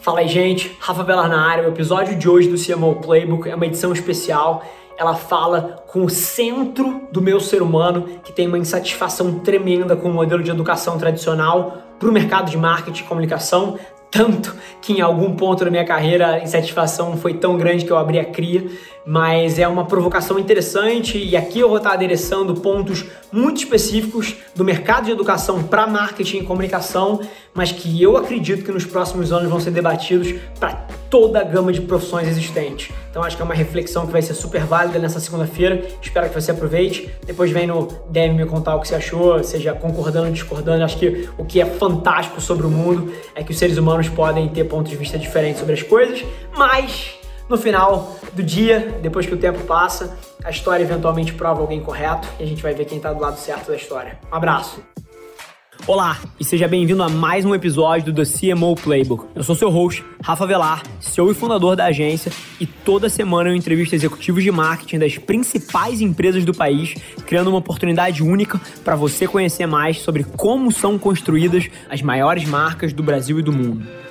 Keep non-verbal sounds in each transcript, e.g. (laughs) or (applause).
Fala aí, gente. Rafa Velar na área. O episódio de hoje do CMO Playbook é uma edição especial. Ela fala com o centro do meu ser humano, que tem uma insatisfação tremenda com o modelo de educação tradicional para o mercado de marketing e comunicação, tanto que em algum ponto da minha carreira a insatisfação foi tão grande que eu abri a cria, mas é uma provocação interessante e aqui eu vou estar adereçando pontos muito específicos do mercado de educação para marketing e comunicação, mas que eu acredito que nos próximos anos vão ser debatidos para toda a gama de profissões existentes. Então acho que é uma reflexão que vai ser super válida nessa segunda-feira. Espero que você aproveite. Depois vem no deve me contar o que você achou, seja concordando ou discordando. Acho que o que é fantástico sobre o mundo é que os seres humanos podem ter pontos de vista diferentes sobre as coisas, mas no final do dia, depois que o tempo passa, a história eventualmente prova alguém correto e a gente vai ver quem está do lado certo da história. Um abraço! Olá e seja bem-vindo a mais um episódio do The CMO Playbook. Eu sou seu host, Rafa Velar, CEO e fundador da agência, e toda semana eu entrevisto executivos de marketing das principais empresas do país, criando uma oportunidade única para você conhecer mais sobre como são construídas as maiores marcas do Brasil e do mundo.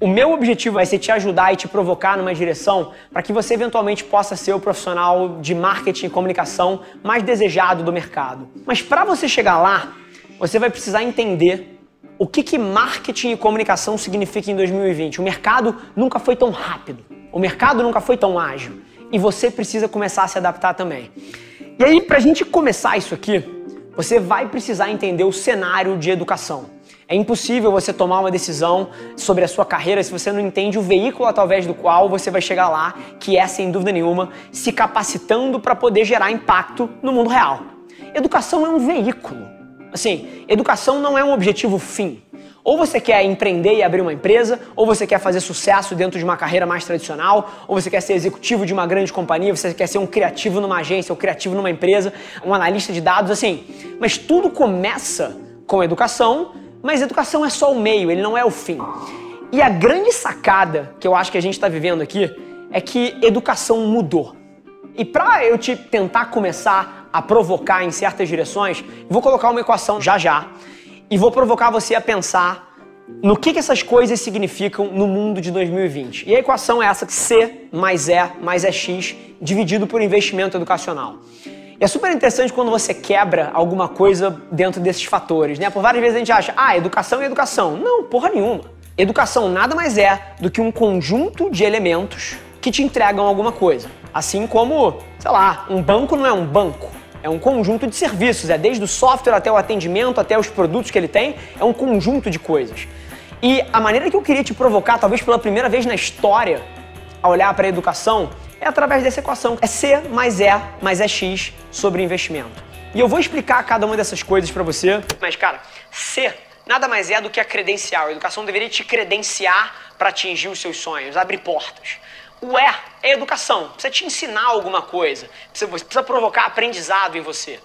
O meu objetivo vai ser te ajudar e te provocar numa direção para que você eventualmente possa ser o profissional de marketing e comunicação mais desejado do mercado. Mas para você chegar lá, você vai precisar entender o que, que marketing e comunicação significa em 2020. O mercado nunca foi tão rápido, o mercado nunca foi tão ágil e você precisa começar a se adaptar também. E aí, para a gente começar isso aqui, você vai precisar entender o cenário de educação. É impossível você tomar uma decisão sobre a sua carreira se você não entende o veículo através do qual você vai chegar lá, que é, sem dúvida nenhuma, se capacitando para poder gerar impacto no mundo real. Educação é um veículo. Assim, educação não é um objetivo fim. Ou você quer empreender e abrir uma empresa, ou você quer fazer sucesso dentro de uma carreira mais tradicional, ou você quer ser executivo de uma grande companhia, você quer ser um criativo numa agência, ou criativo numa empresa, um analista de dados, assim. Mas tudo começa com educação mas educação é só o meio, ele não é o fim. E a grande sacada que eu acho que a gente está vivendo aqui é que educação mudou. E para eu te tentar começar a provocar em certas direções, vou colocar uma equação já já e vou provocar você a pensar no que, que essas coisas significam no mundo de 2020. E a equação é essa: C mais E mais é X dividido por investimento educacional. E é super interessante quando você quebra alguma coisa dentro desses fatores, né? Por várias vezes a gente acha, ah, educação é educação. Não, porra nenhuma. Educação nada mais é do que um conjunto de elementos que te entregam alguma coisa. Assim como, sei lá, um banco não é um banco. É um conjunto de serviços, é desde o software até o atendimento, até os produtos que ele tem, é um conjunto de coisas. E a maneira que eu queria te provocar, talvez pela primeira vez na história, a olhar para a educação, é através dessa equação. É C mais E mais é X sobre investimento. E eu vou explicar cada uma dessas coisas para você. Mas, cara, C nada mais é do que a credencial. A educação deveria te credenciar para atingir os seus sonhos, abrir portas. O E é educação, precisa te ensinar alguma coisa, precisa, precisa provocar aprendizado em você.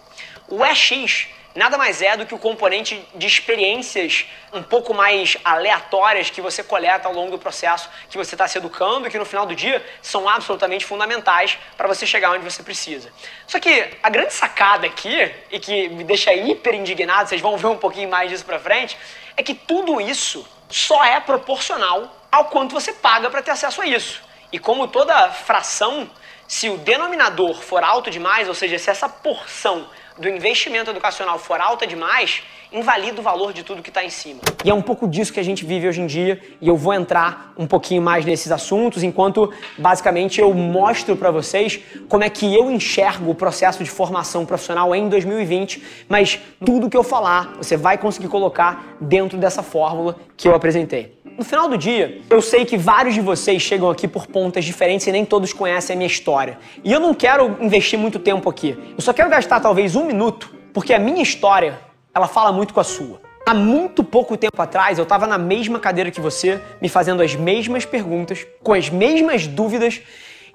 O EX nada mais é do que o componente de experiências um pouco mais aleatórias que você coleta ao longo do processo que você está se educando e que no final do dia são absolutamente fundamentais para você chegar onde você precisa. Só que a grande sacada aqui, e que me deixa hiper indignado, vocês vão ver um pouquinho mais disso para frente, é que tudo isso só é proporcional ao quanto você paga para ter acesso a isso. E como toda fração, se o denominador for alto demais, ou seja, se essa porção do investimento educacional for alta demais, invalida o valor de tudo que está em cima. E é um pouco disso que a gente vive hoje em dia, e eu vou entrar um pouquinho mais nesses assuntos, enquanto basicamente eu mostro para vocês como é que eu enxergo o processo de formação profissional em 2020, mas tudo que eu falar, você vai conseguir colocar dentro dessa fórmula que eu apresentei. No final do dia, eu sei que vários de vocês chegam aqui por pontas diferentes e nem todos conhecem a minha história. E eu não quero investir muito tempo aqui. Eu só quero gastar talvez um minuto, porque a minha história, ela fala muito com a sua. Há muito pouco tempo atrás, eu estava na mesma cadeira que você, me fazendo as mesmas perguntas, com as mesmas dúvidas,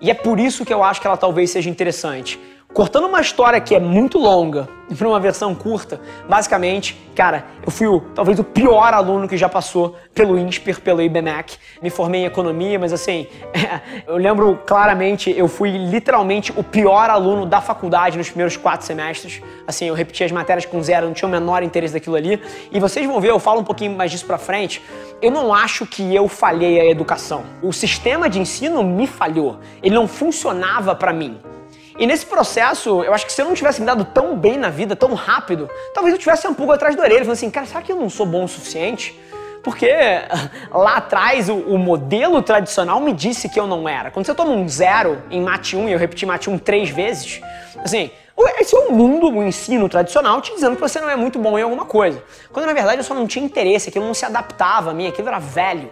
E é por isso que eu acho que ela talvez seja interessante. Cortando uma história que é muito longa para uma versão curta, basicamente, cara, eu fui o, talvez o pior aluno que já passou pelo INSPER, pelo IBMEC. Me formei em economia, mas assim, (laughs) eu lembro claramente, eu fui literalmente o pior aluno da faculdade nos primeiros quatro semestres. Assim, eu repeti as matérias com zero, não tinha o menor interesse daquilo ali. E vocês vão ver, eu falo um pouquinho mais disso pra frente. Eu não acho que eu falhei a educação. O sistema de ensino me falhou. Ele não funcionava para mim. E nesse processo, eu acho que se eu não tivesse me dado tão bem na vida, tão rápido, talvez eu tivesse um pouco atrás da orelha, falando assim, cara, será que eu não sou bom o suficiente? Porque (laughs) lá atrás o, o, modelo tradicional me disse que eu não era. Quando você toma um zero em mate 1 e eu repeti mate 1 três vezes, assim, esse é o mundo, o ensino tradicional te dizendo que você não é muito bom em alguma coisa. Quando na verdade eu só não tinha interesse, aquilo não se adaptava a mim, aquilo era velho.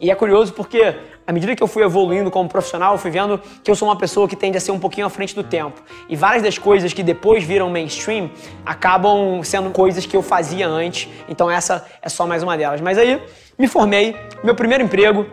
E é curioso porque à medida que eu fui evoluindo como profissional, eu fui vendo que eu sou uma pessoa que tende a ser um pouquinho à frente do tempo. E várias das coisas que depois viram mainstream acabam sendo coisas que eu fazia antes. Então essa é só mais uma delas. Mas aí me formei, meu primeiro emprego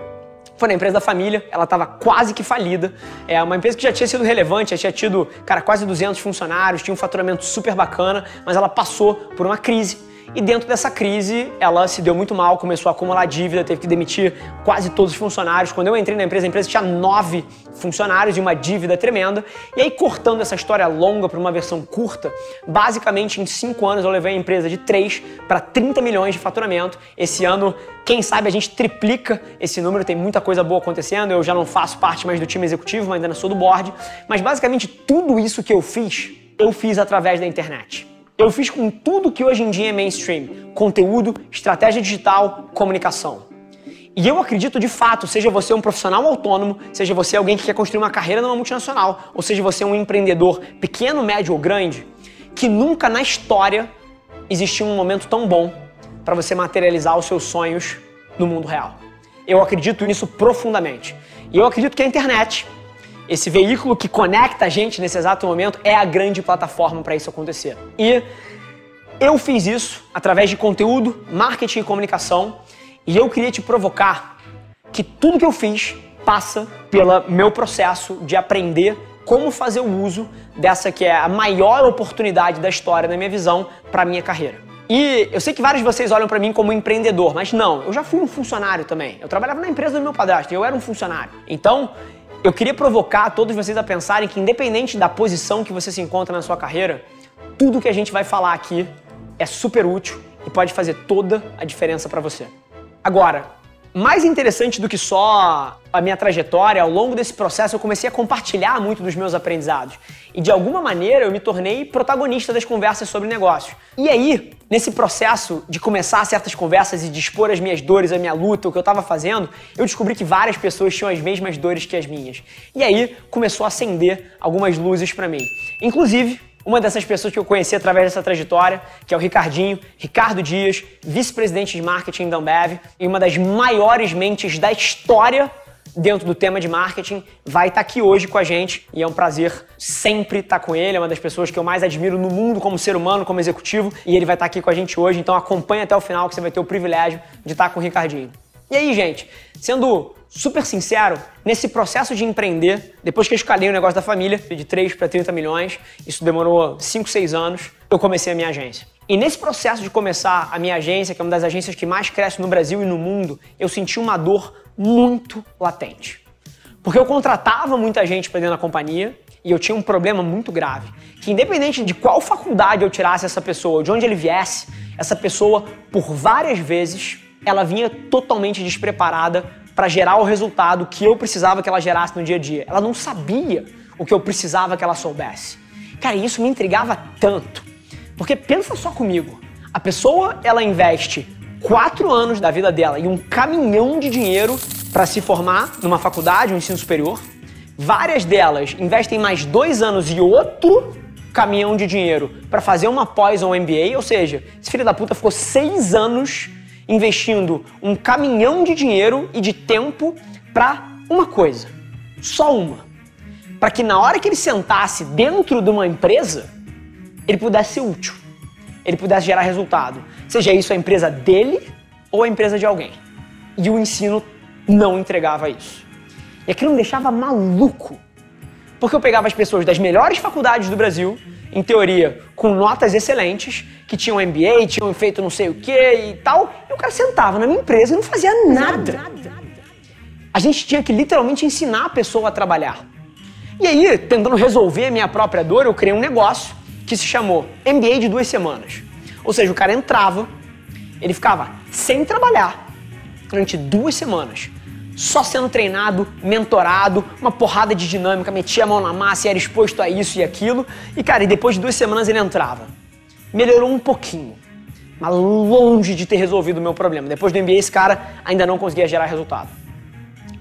foi na empresa da família, ela estava quase que falida. É uma empresa que já tinha sido relevante, já tinha tido, cara, quase 200 funcionários, tinha um faturamento super bacana, mas ela passou por uma crise e dentro dessa crise, ela se deu muito mal, começou a acumular dívida, teve que demitir quase todos os funcionários. Quando eu entrei na empresa, a empresa tinha nove funcionários e uma dívida tremenda. E aí, cortando essa história longa para uma versão curta, basicamente em cinco anos eu levei a empresa de 3 para 30 milhões de faturamento. Esse ano, quem sabe a gente triplica esse número, tem muita coisa boa acontecendo. Eu já não faço parte mais do time executivo, mas ainda sou do board. Mas basicamente tudo isso que eu fiz, eu fiz através da internet. Eu fiz com tudo que hoje em dia é mainstream: conteúdo, estratégia digital, comunicação. E eu acredito de fato, seja você um profissional autônomo, seja você alguém que quer construir uma carreira numa multinacional, ou seja você um empreendedor pequeno, médio ou grande, que nunca na história existiu um momento tão bom para você materializar os seus sonhos no mundo real. Eu acredito nisso profundamente. E eu acredito que a internet, esse veículo que conecta a gente nesse exato momento é a grande plataforma para isso acontecer. E eu fiz isso através de conteúdo, marketing e comunicação, e eu queria te provocar que tudo que eu fiz passa pelo meu processo de aprender como fazer o uso dessa que é a maior oportunidade da história, na minha visão, para minha carreira. E eu sei que vários de vocês olham para mim como empreendedor, mas não, eu já fui um funcionário também. Eu trabalhava na empresa do meu padrasto, eu era um funcionário. Então, eu queria provocar todos vocês a pensarem que, independente da posição que você se encontra na sua carreira, tudo que a gente vai falar aqui é super útil e pode fazer toda a diferença para você. Agora, mais interessante do que só a minha trajetória, ao longo desse processo eu comecei a compartilhar muito dos meus aprendizados. E de alguma maneira eu me tornei protagonista das conversas sobre negócios. E aí, nesse processo de começar certas conversas e de expor as minhas dores, a minha luta, o que eu estava fazendo, eu descobri que várias pessoas tinham as mesmas dores que as minhas. E aí começou a acender algumas luzes para mim. Inclusive, uma dessas pessoas que eu conheci através dessa trajetória, que é o Ricardinho, Ricardo Dias, vice-presidente de marketing da Ambev e uma das maiores mentes da história dentro do tema de marketing, vai estar tá aqui hoje com a gente e é um prazer sempre estar tá com ele. É uma das pessoas que eu mais admiro no mundo como ser humano, como executivo, e ele vai estar tá aqui com a gente hoje. Então acompanha até o final que você vai ter o privilégio de estar com o Ricardinho. E aí, gente, sendo super sincero, nesse processo de empreender, depois que eu escalei o negócio da família, de 3 para 30 milhões, isso demorou 5, 6 anos, eu comecei a minha agência. E nesse processo de começar a minha agência, que é uma das agências que mais cresce no Brasil e no mundo, eu senti uma dor muito latente. Porque eu contratava muita gente para dentro da companhia e eu tinha um problema muito grave. Que independente de qual faculdade eu tirasse essa pessoa, de onde ele viesse, essa pessoa, por várias vezes, ela vinha totalmente despreparada para gerar o resultado que eu precisava que ela gerasse no dia a dia. Ela não sabia o que eu precisava que ela soubesse. Cara, isso me intrigava tanto. Porque pensa só comigo. A pessoa, ela investe quatro anos da vida dela e um caminhão de dinheiro para se formar numa faculdade, um ensino superior. Várias delas investem mais dois anos e outro caminhão de dinheiro para fazer uma pós ou um MBA, ou seja, esse filho da puta ficou seis anos investindo um caminhão de dinheiro e de tempo para uma coisa, só uma. Para que na hora que ele sentasse dentro de uma empresa, ele pudesse ser útil, ele pudesse gerar resultado, seja isso a empresa dele ou a empresa de alguém. E o ensino não entregava isso. E aquilo me deixava maluco, Porque eu pegava as pessoas das melhores faculdades do Brasil, em teoria, com notas excelentes, que tinham MBA, tinham feito não sei o que e tal, e o cara sentava na minha empresa e não fazia nada. A gente tinha que literalmente ensinar a pessoa a trabalhar. E aí, tentando resolver a minha própria dor, eu criei um negócio que se chamou MBA de duas semanas. Ou seja, o cara entrava, ele ficava sem trabalhar durante duas semanas só sendo treinado, mentorado, uma porrada de dinâmica, metia a mão na massa e era exposto a isso e aquilo. E cara, e depois de duas semanas ele entrava. Melhorou um pouquinho, mas longe de ter resolvido o meu problema. Depois do MBA, esse cara ainda não conseguia gerar resultado.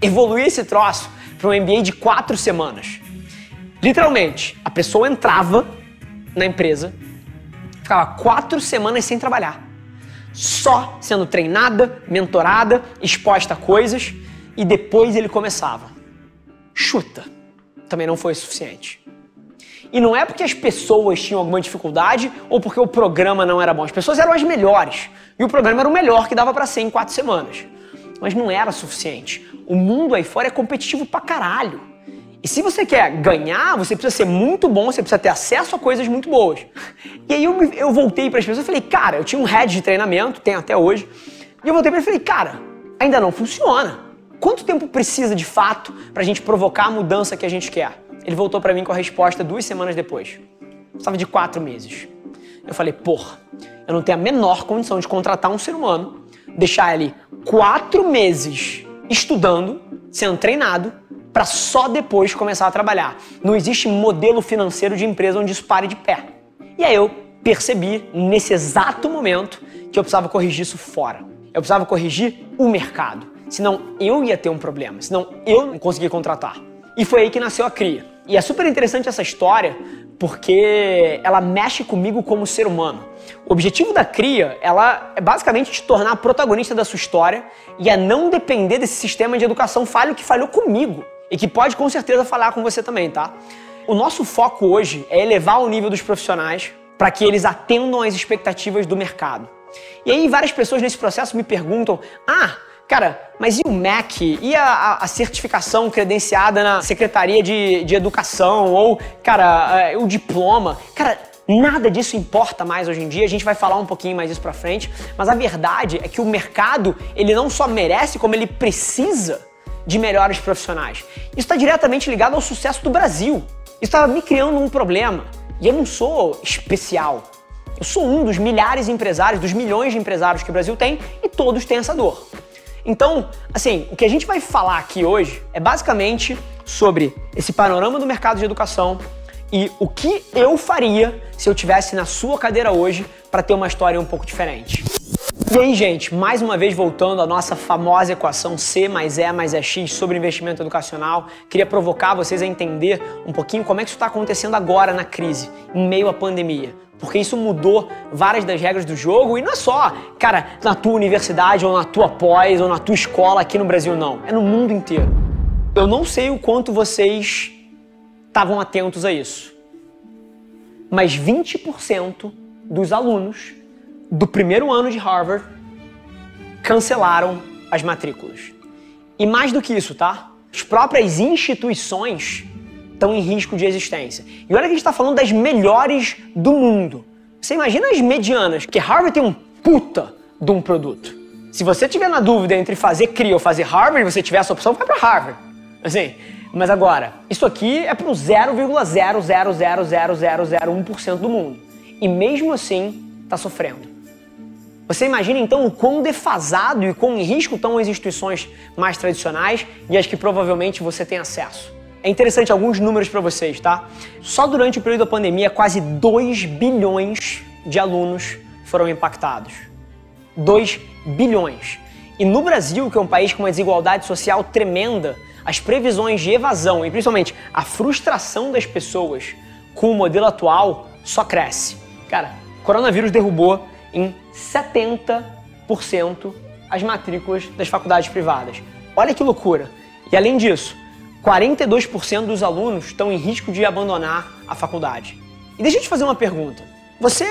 Evoluí esse troço para um MBA de quatro semanas. Literalmente, a pessoa entrava na empresa, ficava quatro semanas sem trabalhar. Só sendo treinada, mentorada, exposta a coisas e depois ele começava. Chuta. Também não foi suficiente. E não é porque as pessoas tinham alguma dificuldade ou porque o programa não era bom. As pessoas eram as melhores e o programa era o melhor que dava para ser em quatro semanas. Mas não era suficiente. O mundo aí fora é competitivo pra caralho. E se você quer ganhar, você precisa ser muito bom, você precisa ter acesso a coisas muito boas. E aí eu, eu voltei para as pessoas e falei, cara, eu tinha um head de treinamento, tem até hoje. E eu voltei para ele e falei, cara, ainda não funciona. Quanto tempo precisa de fato para a gente provocar a mudança que a gente quer? Ele voltou para mim com a resposta duas semanas depois. Estava de quatro meses. Eu falei, porra, eu não tenho a menor condição de contratar um ser humano, deixar ele quatro meses estudando, sendo treinado, para só depois começar a trabalhar. Não existe modelo financeiro de empresa onde isso pare de pé. E aí eu percebi, nesse exato momento, que eu precisava corrigir isso fora. Eu precisava corrigir o mercado senão eu ia ter um problema, senão eu não conseguia contratar. E foi aí que nasceu a Cria. E é super interessante essa história porque ela mexe comigo como ser humano. O objetivo da Cria, ela é basicamente te tornar protagonista da sua história e é não depender desse sistema de educação falho que falhou comigo e que pode com certeza falhar com você também, tá? O nosso foco hoje é elevar o nível dos profissionais para que eles atendam às expectativas do mercado. E aí várias pessoas nesse processo me perguntam: "Ah, Cara, mas e o MEC? E a, a certificação credenciada na Secretaria de, de Educação? Ou, cara, uh, o diploma? Cara, nada disso importa mais hoje em dia. A gente vai falar um pouquinho mais isso pra frente. Mas a verdade é que o mercado, ele não só merece, como ele precisa de melhores profissionais. Isso está diretamente ligado ao sucesso do Brasil. Isso estava me criando um problema. E eu não sou especial. Eu sou um dos milhares de empresários, dos milhões de empresários que o Brasil tem, e todos têm essa dor. Então, assim, o que a gente vai falar aqui hoje é basicamente sobre esse panorama do mercado de educação e o que eu faria se eu tivesse na sua cadeira hoje para ter uma história um pouco diferente. E aí, gente, mais uma vez voltando à nossa famosa equação C mais E mais EX sobre investimento educacional, queria provocar vocês a entender um pouquinho como é que isso está acontecendo agora na crise, em meio à pandemia. Porque isso mudou várias das regras do jogo e não é só, cara, na tua universidade ou na tua pós ou na tua escola aqui no Brasil, não. É no mundo inteiro. Eu não sei o quanto vocês estavam atentos a isso, mas 20% dos alunos do primeiro ano de Harvard cancelaram as matrículas. E mais do que isso, tá? As próprias instituições estão em risco de existência. E olha que a gente está falando das melhores do mundo. Você imagina as medianas, que Harvard tem um puta de um produto. Se você tiver na dúvida entre fazer CRI ou fazer Harvard, você tiver essa opção, vai para Harvard. Assim, mas agora, isso aqui é para o 0,0000001% do mundo. E mesmo assim, está sofrendo. Você imagina então o quão defasado e quão em risco estão as instituições mais tradicionais e as que provavelmente você tem acesso. É interessante alguns números para vocês, tá? Só durante o período da pandemia, quase 2 bilhões de alunos foram impactados. 2 bilhões. E no Brasil, que é um país com uma desigualdade social tremenda, as previsões de evasão e principalmente a frustração das pessoas com o modelo atual só cresce. Cara, o coronavírus derrubou em 70% as matrículas das faculdades privadas. Olha que loucura! E além disso, 42% dos alunos estão em risco de abandonar a faculdade. E deixa eu te fazer uma pergunta. Você,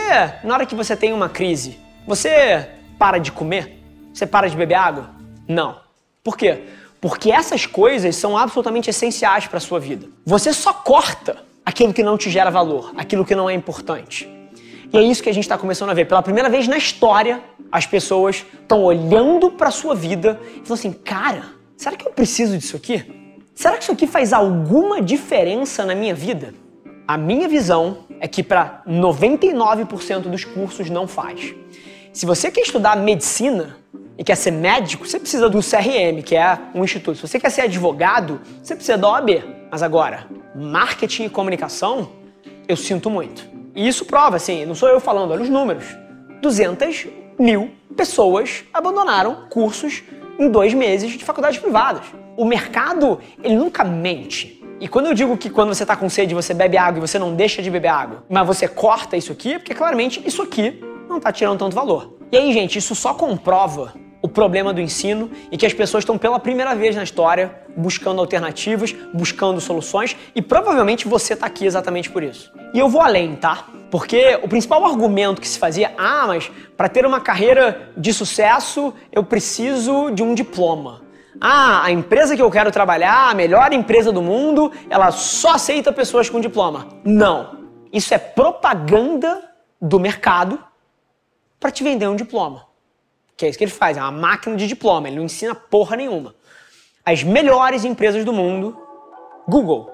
na hora que você tem uma crise, você para de comer? Você para de beber água? Não. Por quê? porque essas coisas são absolutamente essenciais para a sua vida. Você só corta aquilo que não te gera valor, aquilo que não é importante. E é isso que a gente está começando a ver. Pela primeira vez na história, as pessoas estão olhando para sua vida e falando assim: cara, será que eu preciso disso aqui? Será que isso aqui faz alguma diferença na minha vida? A minha visão é que para 99% dos cursos não faz. Se você quer estudar medicina e quer ser médico, você precisa do CRM, que é um instituto. Se você quer ser advogado, você precisa da OAB. Mas agora, marketing e comunicação, eu sinto muito. E isso prova, assim, não sou eu falando, olha os números. 200 mil pessoas abandonaram cursos em dois meses de faculdades privadas. O mercado, ele nunca mente. E quando eu digo que quando você está com sede você bebe água e você não deixa de beber água, mas você corta isso aqui, porque claramente isso aqui não está tirando tanto valor. E aí, gente, isso só comprova o problema do ensino e que as pessoas estão pela primeira vez na história buscando alternativas, buscando soluções e provavelmente você está aqui exatamente por isso. E eu vou além, tá? Porque o principal argumento que se fazia, ah, mas para ter uma carreira de sucesso eu preciso de um diploma. Ah, a empresa que eu quero trabalhar, a melhor empresa do mundo, ela só aceita pessoas com diploma. Não. Isso é propaganda do mercado para te vender um diploma. Que é isso que ele faz, é uma máquina de diploma, ele não ensina porra nenhuma. As melhores empresas do mundo, Google,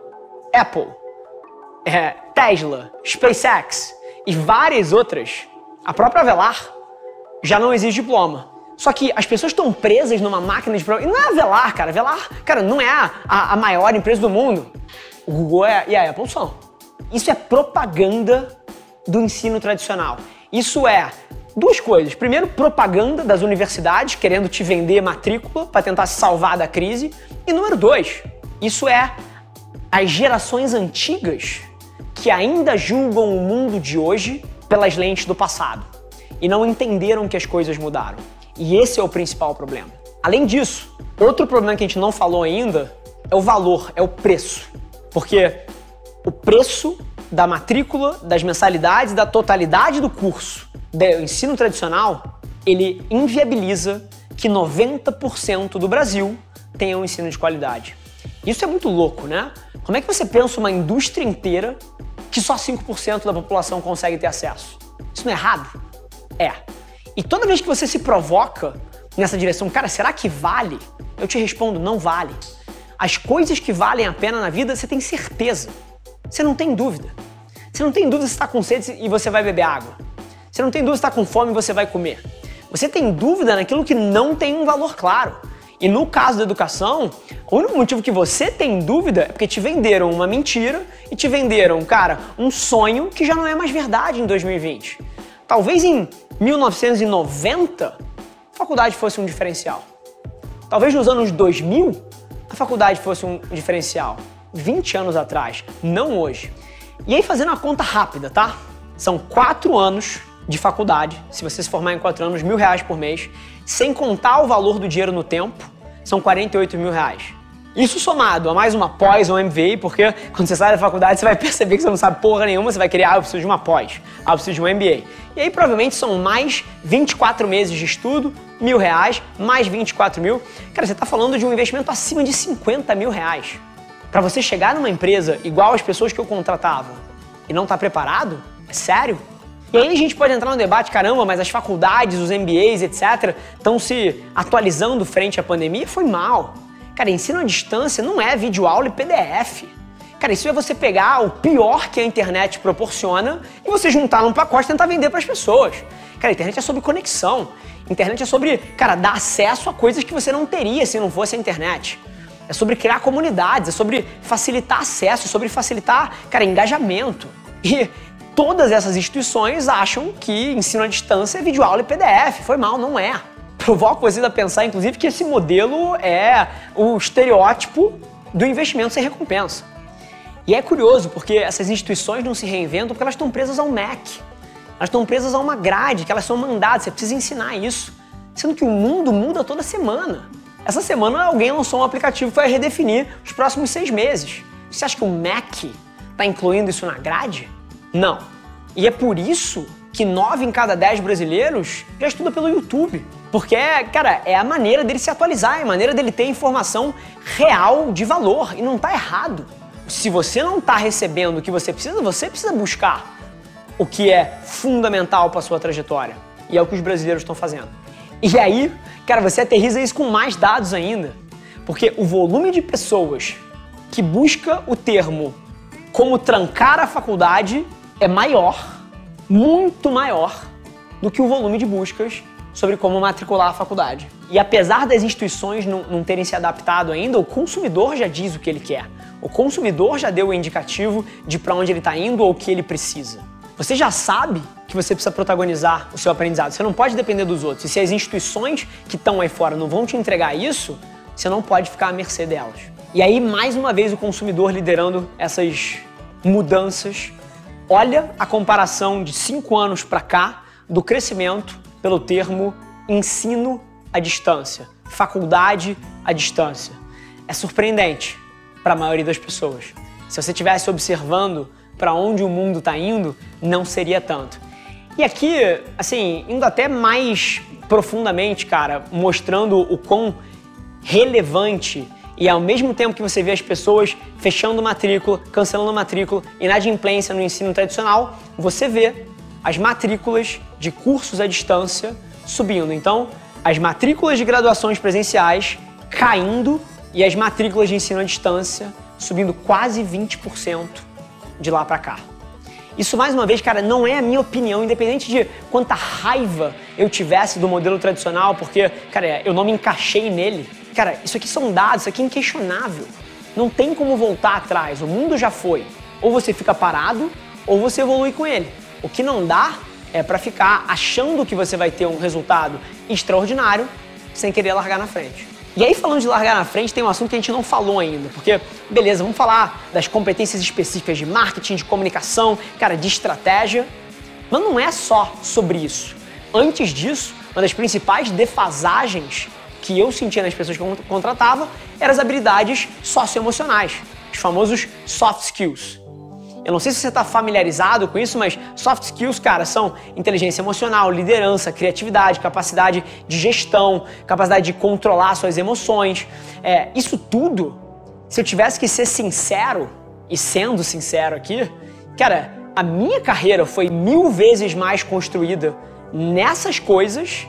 Apple, é, Tesla, SpaceX e várias outras, a própria Velar, já não exige diploma. Só que as pessoas estão presas numa máquina de diploma. E não é a Velar, cara. Velar, cara, não é a, a, a maior empresa do mundo. O Google é, e a Apple são. Isso é propaganda do ensino tradicional. Isso é duas coisas. Primeiro, propaganda das universidades querendo te vender matrícula para tentar salvar da crise. E número dois, isso é as gerações antigas que ainda julgam o mundo de hoje pelas lentes do passado e não entenderam que as coisas mudaram. E esse é o principal problema. Além disso, outro problema que a gente não falou ainda é o valor, é o preço. Porque o preço da matrícula, das mensalidades, da totalidade do curso do ensino tradicional, ele inviabiliza que 90% do Brasil tenha um ensino de qualidade. Isso é muito louco, né? Como é que você pensa uma indústria inteira que só 5% da população consegue ter acesso? Isso não é errado? É. E toda vez que você se provoca nessa direção, cara, será que vale? Eu te respondo, não vale. As coisas que valem a pena na vida, você tem certeza. Você não tem dúvida. Você não tem dúvida se está com sede e você vai beber água. Você não tem dúvida se está com fome e você vai comer. Você tem dúvida naquilo que não tem um valor claro. E no caso da educação, o único motivo que você tem dúvida é porque te venderam uma mentira e te venderam, cara, um sonho que já não é mais verdade em 2020. Talvez em 1990 a faculdade fosse um diferencial. Talvez nos anos 2000 a faculdade fosse um diferencial. 20 anos atrás, não hoje. E aí, fazendo uma conta rápida, tá? São quatro anos de faculdade, se você se formar em quatro anos, mil reais por mês, sem contar o valor do dinheiro no tempo, são 48 mil reais. Isso somado a mais uma pós ou um MBA, porque quando você sai da faculdade você vai (laughs) perceber que você não sabe porra nenhuma, você vai querer, ah, eu preciso de uma pós, ah, eu preciso de um MBA. E aí provavelmente são mais 24 meses de estudo, mil reais, mais 24 mil. Cara, você está falando de um investimento acima de 50 mil reais. Para você chegar numa empresa igual as pessoas que eu contratava e não tá preparado, é sério? E aí a gente pode entrar no debate, caramba, mas as faculdades, os MBAs, etc., estão se atualizando frente à pandemia? Foi mal. Cara, ensino à distância não é videoaula e PDF. Cara, isso é você pegar o pior que a internet proporciona e você juntar num pacote e tentar vender para as pessoas. Cara, a internet é sobre conexão. Internet é sobre, cara, dar acesso a coisas que você não teria se não fosse a internet. É sobre criar comunidades, é sobre facilitar acesso, é sobre facilitar, cara, engajamento. E todas essas instituições acham que ensino à distância é videoaula e PDF. Foi mal, não é. Provoco vocês a pensar, inclusive, que esse modelo é o estereótipo do investimento sem recompensa. E é curioso, porque essas instituições não se reinventam porque elas estão presas ao MEC. Elas estão presas a uma grade, que elas são mandadas, você precisa ensinar isso. Sendo que o mundo muda toda semana. Essa semana alguém lançou um aplicativo que vai redefinir os próximos seis meses. Você acha que o MEC está incluindo isso na grade? Não. E é por isso que 9 em cada 10 brasileiros já estuda pelo YouTube. Porque, cara, é a maneira dele se atualizar, é a maneira dele ter informação real de valor e não tá errado. Se você não tá recebendo o que você precisa, você precisa buscar o que é fundamental para sua trajetória. E é o que os brasileiros estão fazendo. E aí, cara, você aterriza isso com mais dados ainda. Porque o volume de pessoas que busca o termo como trancar a faculdade é maior, muito maior, do que o volume de buscas sobre como matricular a faculdade. E apesar das instituições não, não, terem se adaptado ainda, o consumidor já diz o que ele quer. O consumidor já deu o indicativo de para onde ele está indo ou o que ele precisa. Você já sabe que você precisa protagonizar o seu aprendizado. Você não pode depender dos outros. E se as instituições que estão aí fora não vão te entregar isso, você não pode ficar à mercê delas. E aí, mais uma vez, o consumidor liderando essas mudanças. Olha a comparação de cinco anos para cá do crescimento pelo termo ensino à distância, faculdade à distância. É surpreendente para a maioria das pessoas. Se você estivesse observando para onde o mundo está indo, não seria tanto. E aqui, assim, indo até mais profundamente, cara, mostrando o quão relevante e ao mesmo tempo que você vê as pessoas fechando matrícula, cancelando matrícula, inadimplência no ensino tradicional, você vê as matrículas de cursos à distância subindo. Então, as matrículas de graduações presenciais caindo e as matrículas de ensino à distância subindo quase 20% de lá para cá. Isso, mais uma vez, cara, não é a minha opinião, independente de quanta raiva eu tivesse do modelo tradicional, porque, cara, eu não me encaixei nele. Cara, isso aqui são dados, isso aqui é inquestionável. Não tem como voltar atrás, o mundo já foi. Ou você fica parado, ou você evolui com ele. O que não dá é para ficar achando que você vai ter um resultado extraordinário sem querer largar na frente. E aí, falando de largar na frente, tem um assunto que a gente não falou ainda, porque, beleza, vamos falar das competências específicas de marketing, de comunicação, cara, de estratégia, mas não é só sobre isso. Antes disso, uma das principais defasagens que eu sentia nas pessoas que eu contratava eram as habilidades socioemocionais, os famosos soft skills. Eu não sei se você está familiarizado com isso, mas soft skills, cara, são inteligência emocional, liderança, criatividade, capacidade de gestão, capacidade de controlar suas emoções. É, isso tudo, se eu tivesse que ser sincero, e sendo sincero aqui, cara, a minha carreira foi mil vezes mais construída nessas coisas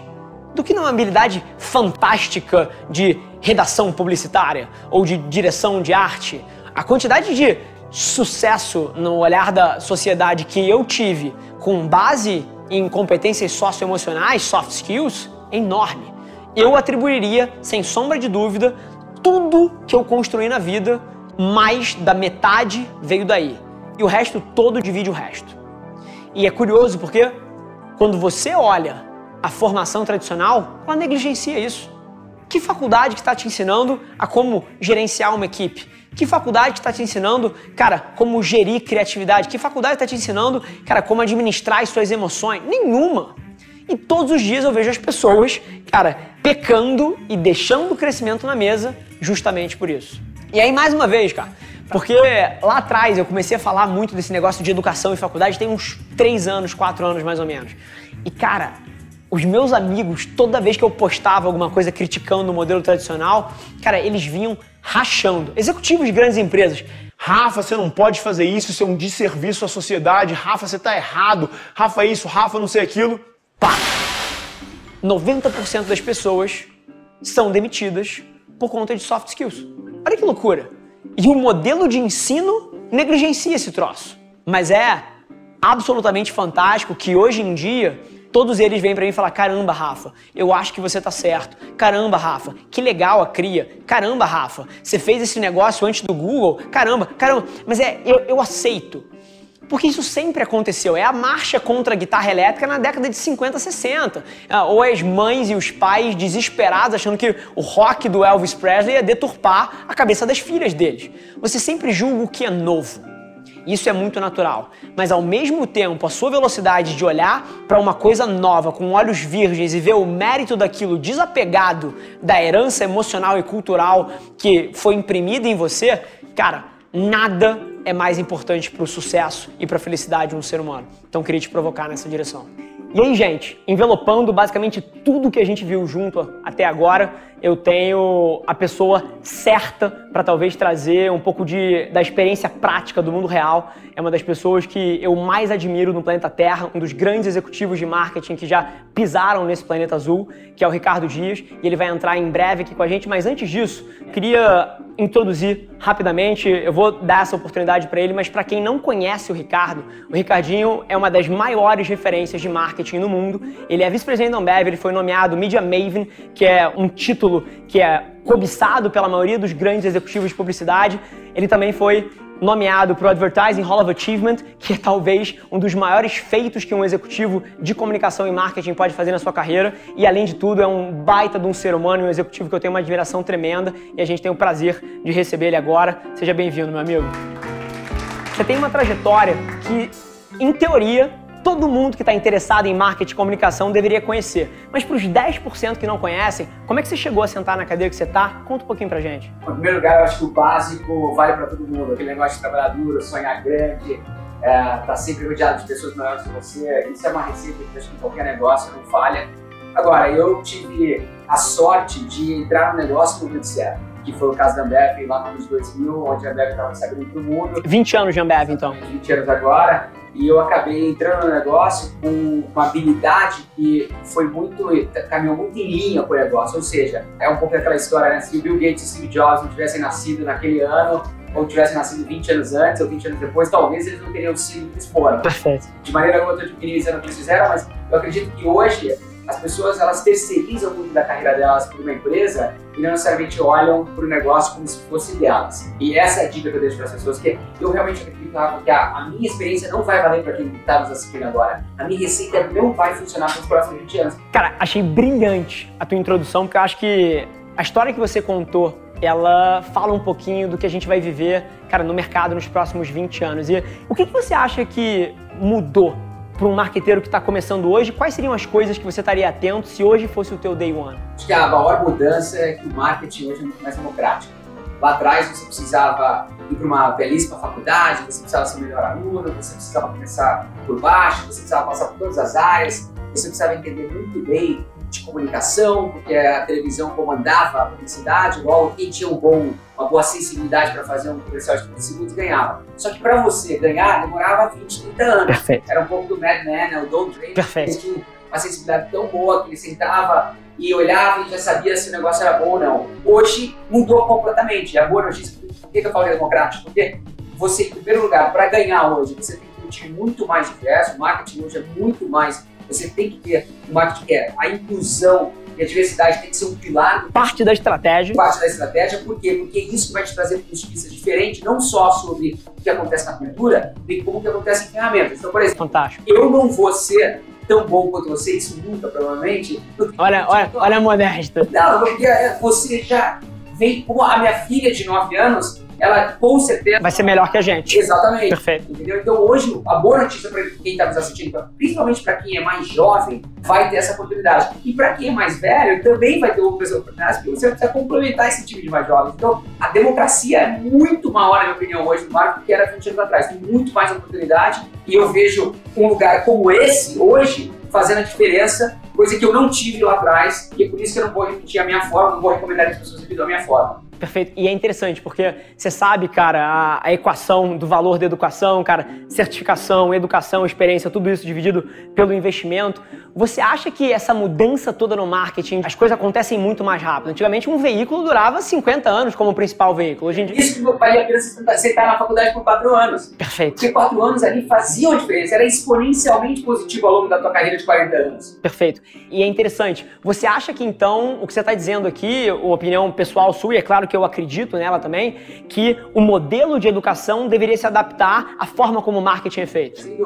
do que numa habilidade fantástica de redação publicitária ou de direção de arte. A quantidade de sucesso no olhar da sociedade que eu tive com base em competências socioemocionais, soft skills, é enorme. Eu atribuiria, sem sombra de dúvida, tudo que eu construí na vida, mais da metade veio daí. E o resto todo divide o resto. E é curioso porque quando você olha a formação tradicional, ela negligencia isso. Que faculdade que está te ensinando a como gerenciar uma equipe? Que faculdade está te ensinando, cara, como gerir criatividade? Que faculdade está te ensinando, cara, como administrar as suas emoções? Nenhuma. E todos os dias eu vejo as pessoas, cara, pecando e deixando o crescimento na mesa justamente por isso. E aí, mais uma vez, cara, porque lá atrás eu comecei a falar muito desse negócio de educação e faculdade, tem uns três anos, quatro anos mais ou menos. E, cara, os meus amigos, toda vez que eu postava alguma coisa criticando o modelo tradicional, cara, eles vinham rachando. Executivos de grandes empresas. Rafa, você não pode fazer isso, isso é um desserviço à sociedade. Rafa, você está errado. Rafa, isso, Rafa, não sei aquilo. Pá! 90% das pessoas são demitidas por conta de soft skills. Olha que loucura. E o modelo de ensino negligencia esse troço. Mas é absolutamente fantástico que hoje em dia Todos eles vêm para mim falam: caramba, Rafa, eu acho que você tá certo. Caramba, Rafa, que legal a cria. Caramba, Rafa, você fez esse negócio antes do Google. Caramba, caramba. Mas é, eu, eu aceito. Porque isso sempre aconteceu. É a marcha contra a guitarra elétrica na década de 50, 60. Ah, ou as mães e os pais desesperados achando que o rock do Elvis Presley ia deturpar a cabeça das filhas deles. Você sempre julga o que é novo. Isso é muito natural. Mas ao mesmo tempo, a sua velocidade de olhar para uma coisa nova com olhos virgens e ver o mérito daquilo desapegado da herança emocional e cultural que foi imprimida em você, cara, nada é mais importante para o sucesso e para a felicidade de um ser humano. Então queria te provocar nessa direção. E aí, gente, envelopando basicamente tudo que a gente viu junto até agora, eu tenho a pessoa certa para talvez trazer um pouco de, da experiência prática do mundo real. É uma das pessoas que eu mais admiro no planeta Terra, um dos grandes executivos de marketing que já pisaram nesse planeta azul, que é o Ricardo Dias, e ele vai entrar em breve aqui com a gente. Mas antes disso, queria introduzir rapidamente, eu vou dar essa oportunidade para ele, mas para quem não conhece o Ricardo, o Ricardinho é uma das maiores referências de marketing no mundo. Ele é vice-presidente da Ambev, ele foi nomeado Media Maven, que é um título que é cobiçado pela maioria dos grandes executivos de publicidade. Ele também foi nomeado para o Advertising Hall of Achievement, que é talvez um dos maiores feitos que um executivo de comunicação e marketing pode fazer na sua carreira. E além de tudo, é um baita de um ser humano, um executivo que eu tenho uma admiração tremenda e a gente tem o prazer de receber ele agora. Seja bem-vindo, meu amigo. Você tem uma trajetória que, em teoria, todo mundo que está interessado em marketing e comunicação deveria conhecer. Mas para os 10% que não conhecem, como é que você chegou a sentar na cadeira que você está? Conta um pouquinho para gente. Em primeiro lugar, eu acho que o básico vale para todo mundo. Aquele negócio de trabalhar duro, sonhar grande, é, tá sempre rodeado de pessoas melhores que você. Isso é uma receita que acho que qualquer negócio não falha. Agora, eu tive a sorte de entrar no negócio no momento certo, que foi o caso da Ambev lá no ano de 2000, onde a Ambev estava se abrindo para o mundo. 20 anos de Ambev, então. 20 anos agora e eu acabei entrando no negócio com uma habilidade que foi muito, caminhou muito em linha com o negócio, ou seja, é um pouco aquela história, né? Se o Bill Gates e Steve Jobs não tivessem nascido naquele ano, ou tivessem nascido 20 anos antes ou 20 anos depois, talvez eles não teriam sido o que eles foram. Perfeito. De maneira alguma, eu estou minimizando o que eles fizeram, mas eu acredito que hoje as pessoas elas terceirizam muito da carreira delas para uma empresa e não necessariamente olham para o negócio como se fosse delas. E essa é a dica que eu deixo para as pessoas, que eu realmente acredito que a, a minha experiência não vai valer para quem está nos assistindo agora. A minha receita não vai funcionar para os próximos 20 anos. Cara, achei brilhante a tua introdução, porque eu acho que a história que você contou ela fala um pouquinho do que a gente vai viver, cara, no mercado nos próximos 20 anos. E o que, que você acha que mudou para um marqueteiro que está começando hoje, quais seriam as coisas que você estaria atento se hoje fosse o teu day one? Acho que a maior mudança é que o marketing hoje é muito mais democrático. Lá atrás você precisava ir para uma belíssima faculdade, você precisava ser o melhor aluno, você precisava começar por baixo, você precisava passar por todas as áreas, você precisava entender muito bem de comunicação, porque a televisão comandava a publicidade, logo quem tinha um bom, uma boa sensibilidade para fazer um comercial de 30 segundos ganhava. Só que para você ganhar demorava 20, 30 anos. Perfeito. Era um pouco do Mad Men, né? o Don Draper, Perfeito. que uma sensibilidade tão boa que ele sentava e olhava e já sabia se o negócio era bom ou não. Hoje mudou completamente. A boa notícia, por que, eu falo democrático? Porque você, em primeiro lugar, para ganhar hoje, você tem que ter muito mais diverso, o marketing hoje é muito mais você tem que ter um marketing que é a inclusão a diversidade tem que ser um pilar. Parte da estratégia. Parte da estratégia, por quê? Porque isso vai te trazer vista diferentes, não só sobre o que acontece na cultura, e como o que acontece em ferramentas. Então, por exemplo, Fantástico. eu não vou ser tão bom quanto você, isso nunca, provavelmente. Olha, olha, olha a modesta. Não, porque você já vem com a minha filha de 9 anos, ela com certeza vai ser melhor que a gente. Exatamente. Perfeito. Entendeu? Então hoje a boa notícia para quem está nos assistindo, principalmente para quem é mais jovem, vai ter essa oportunidade. E para quem é mais velho, também vai ter outras oportunidades, porque você precisa complementar esse time de mais jovens. Então a democracia é muito maior, na minha opinião, hoje no marco do que era 20 anos atrás. Tem muito mais oportunidade e eu vejo um lugar como esse hoje fazendo a diferença, coisa que eu não tive lá atrás, e é por isso que eu não vou repetir a minha forma, não vou recomendar as pessoas repitam a minha forma. Perfeito. E é interessante porque você sabe, cara, a, a, equação do valor da educação, cara, certificação, educação, experiência, tudo isso dividido pelo investimento. Você acha que essa mudança toda no marketing, as coisas acontecem muito mais rápido? Antigamente um veículo durava 50 anos como principal veículo. Hoje em dia... Isso que meu pai ia apenas sentar na faculdade por 4 anos. Perfeito. Porque 4 anos ali faziam a diferença, era exponencialmente positivo ao longo da tua carreira de 40 anos. Perfeito. E é interessante. Você acha que então, o que você está dizendo aqui, a opinião pessoal sua, e é claro que eu acredito nela também, que o modelo de educação deveria se adaptar à forma como o marketing é feito. Sem.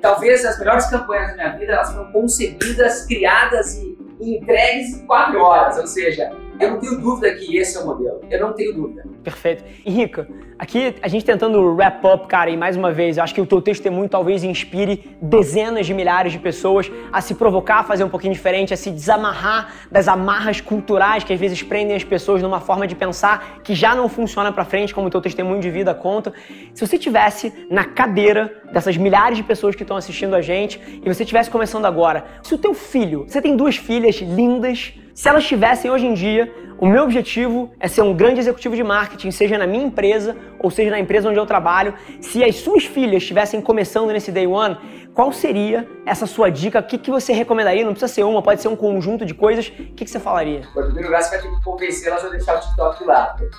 Talvez as melhores campanhas da minha vida, elas foram concebidas, criadas e entregues em quatro horas. Ou seja, Eu não tenho dúvida que esse é o modelo. Eu não tenho dúvida. Perfeito. E Rica, aqui a gente tentando wrap up, cara, e mais uma vez, eu acho que o teu testemunho talvez inspire dezenas de milhares de pessoas a se provocar, a fazer um pouquinho diferente, a se desamarrar das amarras culturais que às vezes prendem as pessoas numa forma de pensar que já não funciona para frente, como o teu testemunho de vida conta. Se você tivesse na cadeira dessas milhares de pessoas que estão assistindo a gente e você estivesse começando agora, se o teu filho, você tem duas filhas lindas, se elas tivessem hoje em dia, o meu objetivo é ser um grande executivo de marketing, seja na minha empresa ou seja na empresa onde eu trabalho. Se as suas filhas estivessem começando nesse day one, qual seria essa sua dica? O que, que você recomendaria? Não precisa ser uma, pode ser um conjunto de coisas. O que, que você falaria? Em primeiro lugar, você vai ter que convencê-las a deixar o TikTok de lado.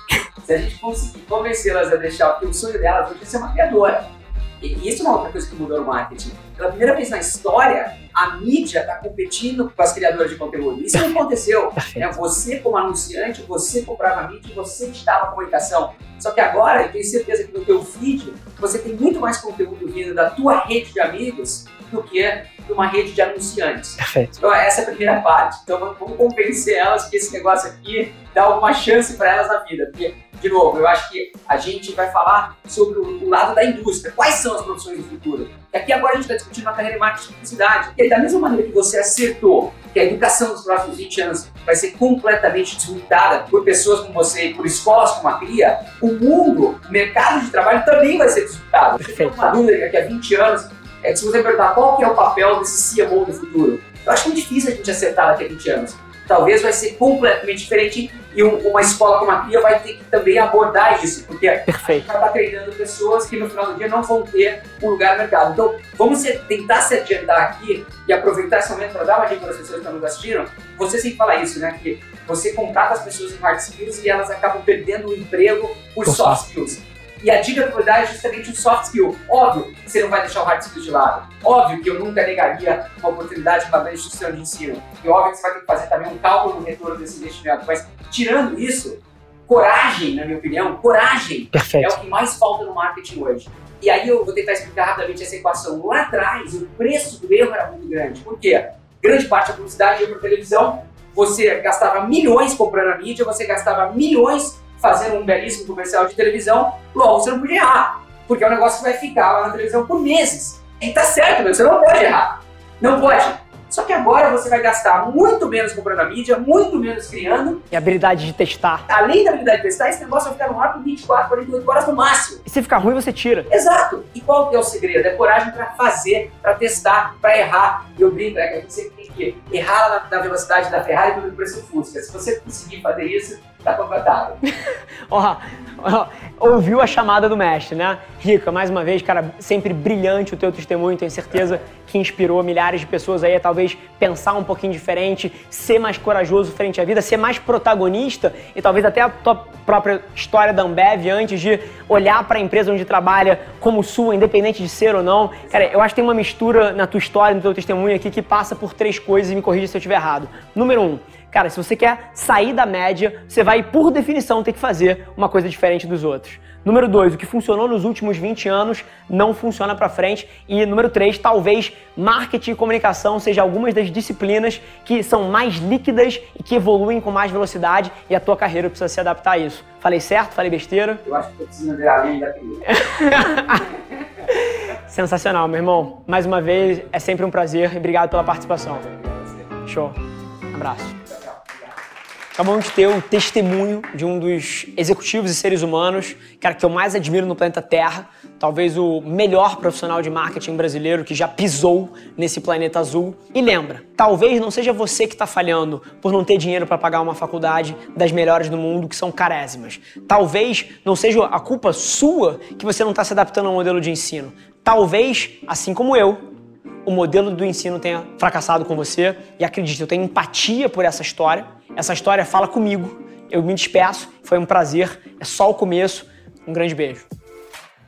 Se a gente conseguir convencê-las a deixar, porque o sonho delas é ser uma criadora. E isso é uma outra coisa que mudou no marketing. Pela primeira vez na história, a mídia está competindo com as criadoras de conteúdo. Isso não aconteceu. (laughs) É você como anunciante, você comprava a mídia, você estava a comunicação. Só que agora, eu tenho certeza que no teu feed, você tem muito mais conteúdo vindo da tua rede de amigos do que de uma rede de anunciantes. Perfeito. Então essa é a primeira parte. Então vamos convencer elas que esse negócio aqui dá alguma chance para elas na vida. Porque, de novo, eu acho que a gente vai falar sobre o lado da indústria. Quais são as profissões do futuro? E aqui agora a gente está discutindo a carreira em marketing de publicidade. E da mesma maneira que você acertou que a educação dos próximos 20 anos vai ser completamente disputada por pessoas como você e por escolas como a CRIA, o mundo, o mercado de trabalho também vai ser disputado. Perfeito. Uma dúvida que daqui a 20 anos é que se você perguntar qual que é o papel desse CMO do futuro, eu acho muito difícil a gente acertar daqui a 20 anos. Talvez vai ser completamente diferente e uma escola como a CRIA vai ter que também abordar isso, porque Perfeito. a gente vai estar treinando pessoas que no final do dia não vão ter um lugar no mercado. Então, vamos tentar se adiantar aqui e aproveitar esse momento para dar uma dica para as pessoas que estão nos assistindo. Você sempre fala isso, né? Que você contrata as pessoas em hard skills e elas acabam perdendo o emprego por soft skills. E a dica que eu vou dar é justamente o soft skill. Óbvio que você não vai deixar o hard skill de lado. Óbvio que eu nunca negaria uma oportunidade para uma instituição de ensino. E óbvio que você vai ter que fazer também um cálculo do retorno desse investimento. Mas, tirando isso, coragem, na minha opinião, coragem Perfeito. é o que mais falta no marketing hoje. E aí eu vou tentar explicar rapidamente essa equação. Lá atrás, o preço do erro era muito grande. Por quê? Grande parte da publicidade ia para televisão, você gastava milhões comprando a mídia, você gastava milhões fazendo um belíssimo comercial de televisão, logo você não podia errar. Porque é um negócio que vai ficar lá na televisão por meses. E tá certo, meu, você não pode errar. Não pode. Só que agora você vai gastar muito menos comprando a mídia, muito menos criando. E a habilidade de testar. Além da habilidade de testar, esse negócio vai ficar no ar por 24, 48 horas no máximo. E se ficar ruim, você tira. Exato. E qual que é o segredo? É coragem para fazer, para testar, para errar. E eu brinco, é que a gente sempre tem que errar na, na velocidade da Ferrari no preço do Fusca. Se você conseguir fazer isso, tá contratado. (laughs) ó, ó, ouviu a chamada do mestre, né? Rica, mais uma vez, cara, sempre brilhante o teu testemunho, tenho certeza que inspirou milhares de pessoas aí a talvez pensar um pouquinho diferente, ser mais corajoso frente à vida, ser mais protagonista e talvez até a tua própria história da Ambev antes de olhar para a empresa onde trabalha como sua, independente de ser ou não. Cara, eu acho que tem uma mistura na tua história, no teu testemunho aqui que passa por três coisas e me corrija se eu estiver errado. Número um, Cara, se você quer sair da média, você vai, por definição, ter que fazer uma coisa diferente dos outros. Número dois, o que funcionou nos últimos 20 anos não funciona para frente. E número três, talvez marketing e comunicação seja algumas das disciplinas que são mais líquidas e que evoluem com mais velocidade e a tua carreira precisa se adaptar a isso. Falei certo? Falei besteira? Eu acho que tô precisando ver além da (laughs) Sensacional, meu irmão. Mais uma vez, é sempre um prazer e obrigado pela participação. Show. Abraço. Acabamos de ter o testemunho de um dos executivos e seres humanos, cara, que eu mais admiro no planeta Terra, talvez o melhor profissional de marketing brasileiro que já pisou nesse planeta azul. E lembra, talvez não seja você que está falhando por não ter dinheiro para pagar uma faculdade das melhores do mundo, que são carésimas. Talvez não seja a culpa sua que você não está se adaptando ao modelo de ensino. Talvez, assim como eu, o modelo do ensino tenha fracassado com você. E acredite, eu tenho empatia por essa história. Essa história fala comigo. Eu me despeço. Foi um prazer. É só o começo. Um grande beijo.